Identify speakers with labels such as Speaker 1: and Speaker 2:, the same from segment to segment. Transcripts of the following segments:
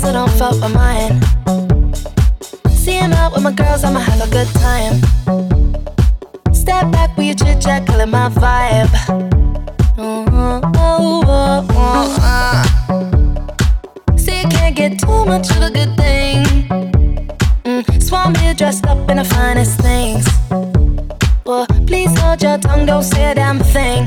Speaker 1: place, so don't fuck with mine. Seeing out with my girls, I'ma have a good time. Step back with your chit chat, killing my vibe. Mm-hmm. See, you can't get too much of a good thing. Mm, so here dressed up in the finest things. Well, please hold your tongue, don't say a damn thing.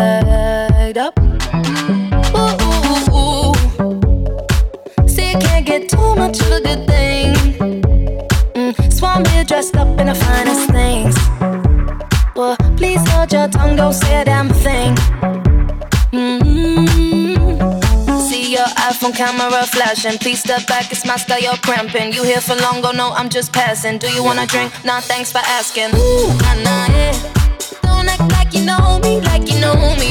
Speaker 1: don't say a damn thing. Mm-hmm. See your iPhone camera flashing. Please step back, it's my style, you're cramping. You here for long, go no, I'm just passing. Do you wanna drink? Nah, thanks for asking. Ooh, nah, nah, yeah. Don't act like you know me, like you know me,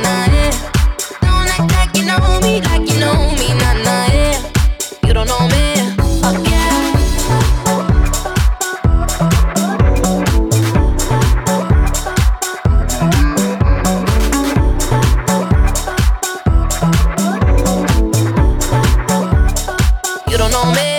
Speaker 1: You don't know me.